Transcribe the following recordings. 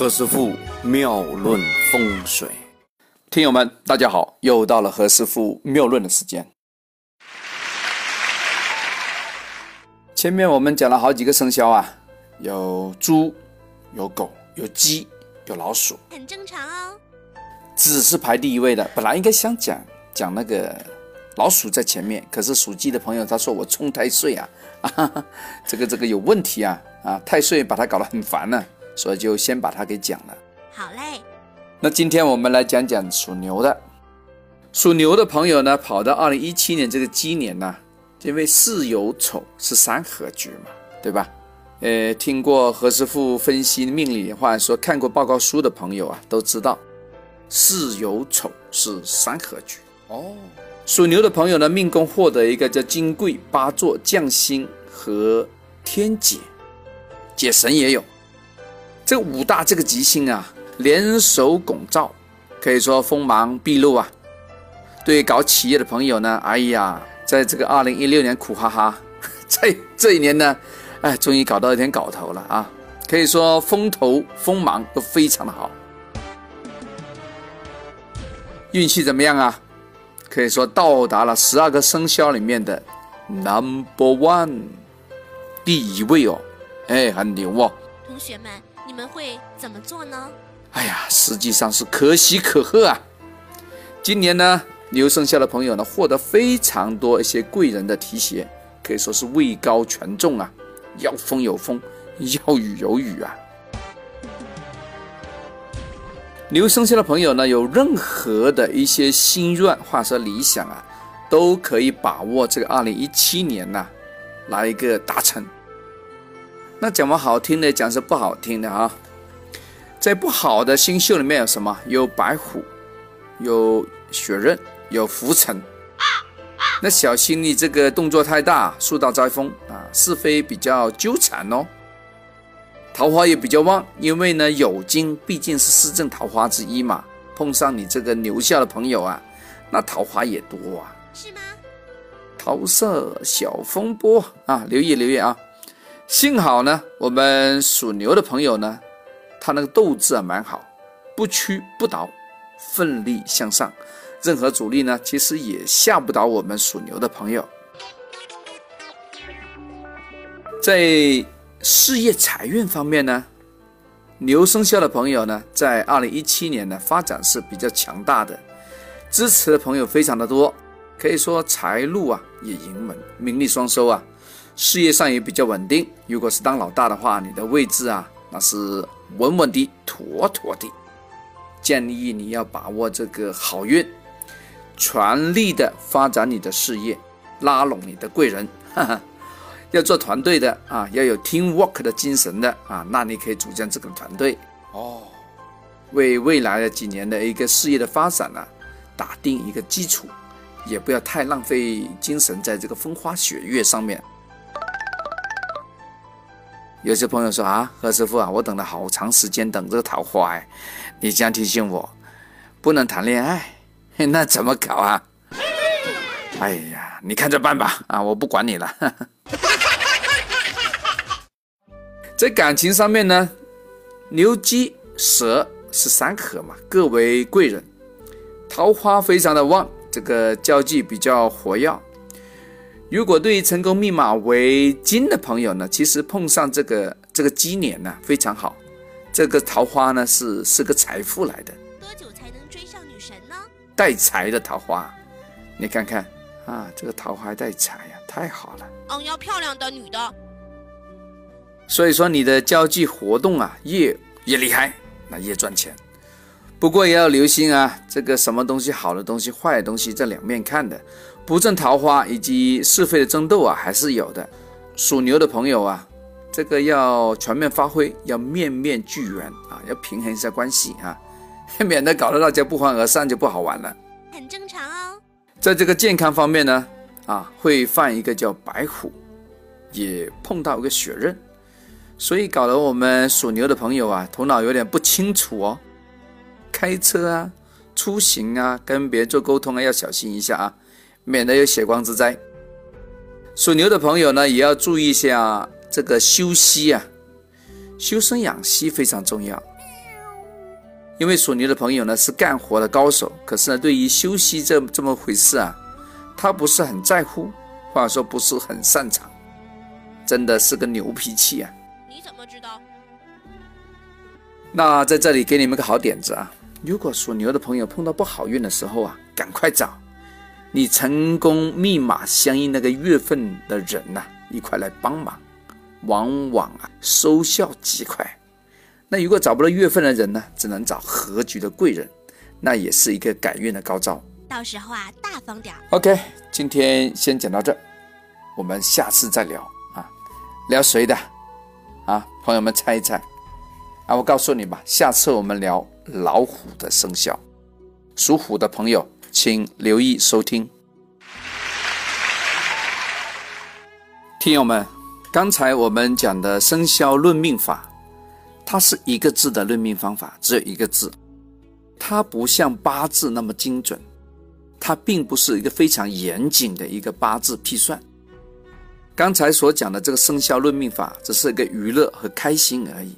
何师傅妙论风水，听友们，大家好，又到了何师傅妙论的时间。前面我们讲了好几个生肖啊，有猪，有狗，有鸡，有老鼠，很正常哦。子是排第一位的，本来应该想讲讲那个老鼠在前面，可是属鸡的朋友他说我冲太岁啊，啊，这个这个有问题啊，啊，太岁把他搞得很烦呢。所以就先把它给讲了。好嘞，那今天我们来讲讲属牛的。属牛的朋友呢，跑到二零一七年这个鸡年呢，因为巳酉丑是三合局嘛，对吧？呃，听过何师傅分析命理，或者说看过报告书的朋友啊，都知道巳酉丑是三合局。哦，属牛的朋友呢，命宫获得一个叫金贵、八座、将星和天解，解神也有。这五大这个吉星啊，联手拱照，可以说锋芒毕露啊。对搞企业的朋友呢，哎呀，在这个二零一六年苦哈哈，在这一年呢，哎，终于搞到一点搞头了啊。可以说风头锋芒都非常的好。运气怎么样啊？可以说到达了十二个生肖里面的 number one，第一位哦，哎，很牛哦。同学们。你们会怎么做呢？哎呀，实际上是可喜可贺啊！今年呢，牛生肖的朋友呢，获得非常多一些贵人的提携，可以说是位高权重啊，要风有风，要雨有雨啊。牛生肖的朋友呢，有任何的一些心愿或者说理想啊，都可以把握这个二零一七年呐，来一个达成。那讲完好听的，讲是不好听的啊。在不好的星宿里面有什么？有白虎，有血刃，有浮尘。那小心你这个动作太大，树大招风啊，是非比较纠缠哦。桃花也比较旺，因为呢酉金毕竟是四正桃花之一嘛，碰上你这个牛下的朋友啊，那桃花也多啊。是吗？桃色小风波啊，留意留意啊。幸好呢，我们属牛的朋友呢，他那个斗志啊蛮好，不屈不挠，奋力向上，任何阻力呢，其实也吓不倒我们属牛的朋友。在事业财运方面呢，牛生肖的朋友呢，在二零一七年呢发展是比较强大的，支持的朋友非常的多，可以说财路啊也盈门，名利双收啊。事业上也比较稳定。如果是当老大的话，你的位置啊，那是稳稳的、妥妥的。建议你要把握这个好运，全力的发展你的事业，拉拢你的贵人。哈哈，要做团队的啊，要有 team work 的精神的啊，那你可以组建这个团队哦，为未来的几年的一个事业的发展呢，打定一个基础，也不要太浪费精神在这个风花雪月上面。有些朋友说啊，何师傅啊，我等了好长时间等这个桃花哎，你这样提醒我，不能谈恋爱，那怎么搞啊？哎呀，你看着办吧啊，我不管你了。在感情上面呢，牛鸡蛇是三合嘛，各为贵人，桃花非常的旺，这个交际比较活跃。如果对于成功密码为金的朋友呢，其实碰上这个这个鸡年呢非常好，这个桃花呢是是个财富来的。多久才能追上女神呢？带财的桃花，你看看啊，这个桃花带财呀，太好了。嗯，要漂亮的女的。所以说你的交际活动啊，越越厉害，那越赚钱。不过也要留心啊，这个什么东西好的东西、坏的东西，这两面看的，不正桃花以及是非的争斗啊，还是有的。属牛的朋友啊，这个要全面发挥，要面面俱圆啊，要平衡一下关系啊，免得搞得大家不欢而散就不好玩了。很正常哦。在这个健康方面呢，啊，会犯一个叫白虎，也碰到一个血刃，所以搞得我们属牛的朋友啊，头脑有点不清楚哦。开车啊，出行啊，跟别人做沟通啊，要小心一下啊，免得有血光之灾。属牛的朋友呢，也要注意一下这个休息啊，修身养息非常重要。因为属牛的朋友呢是干活的高手，可是呢对于休息这这么回事啊，他不是很在乎，或者说不是很擅长，真的是个牛脾气啊。你怎么知道？那在这里给你们个好点子啊，如果属牛的朋友碰到不好运的时候啊，赶快找你成功密码相应那个月份的人呐、一块来帮忙，往往啊收效极快。那如果找不到月份的人呢，只能找合局的贵人，那也是一个改运的高招。到时候啊，大方点。OK，今天先讲到这，我们下次再聊啊，聊谁的啊？朋友们猜一猜啊！我告诉你吧，下次我们聊老虎的生肖，属虎的朋友请留意收听。听友们，刚才我们讲的生肖论命法，它是一个字的论命方法，只有一个字，它不像八字那么精准。它并不是一个非常严谨的一个八字批算。刚才所讲的这个生肖论命法，只是一个娱乐和开心而已。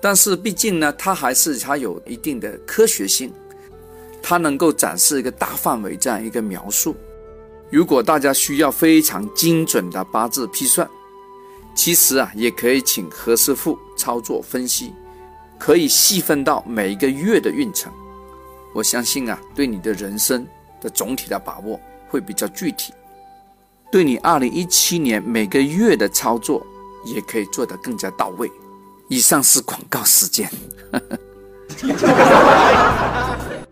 但是毕竟呢，它还是它有一定的科学性，它能够展示一个大范围这样一个描述。如果大家需要非常精准的八字批算，其实啊，也可以请何师傅操作分析，可以细分到每一个月的运程。我相信啊，对你的人生的总体的把握会比较具体，对你二零一七年每个月的操作也可以做得更加到位。以上是广告时间，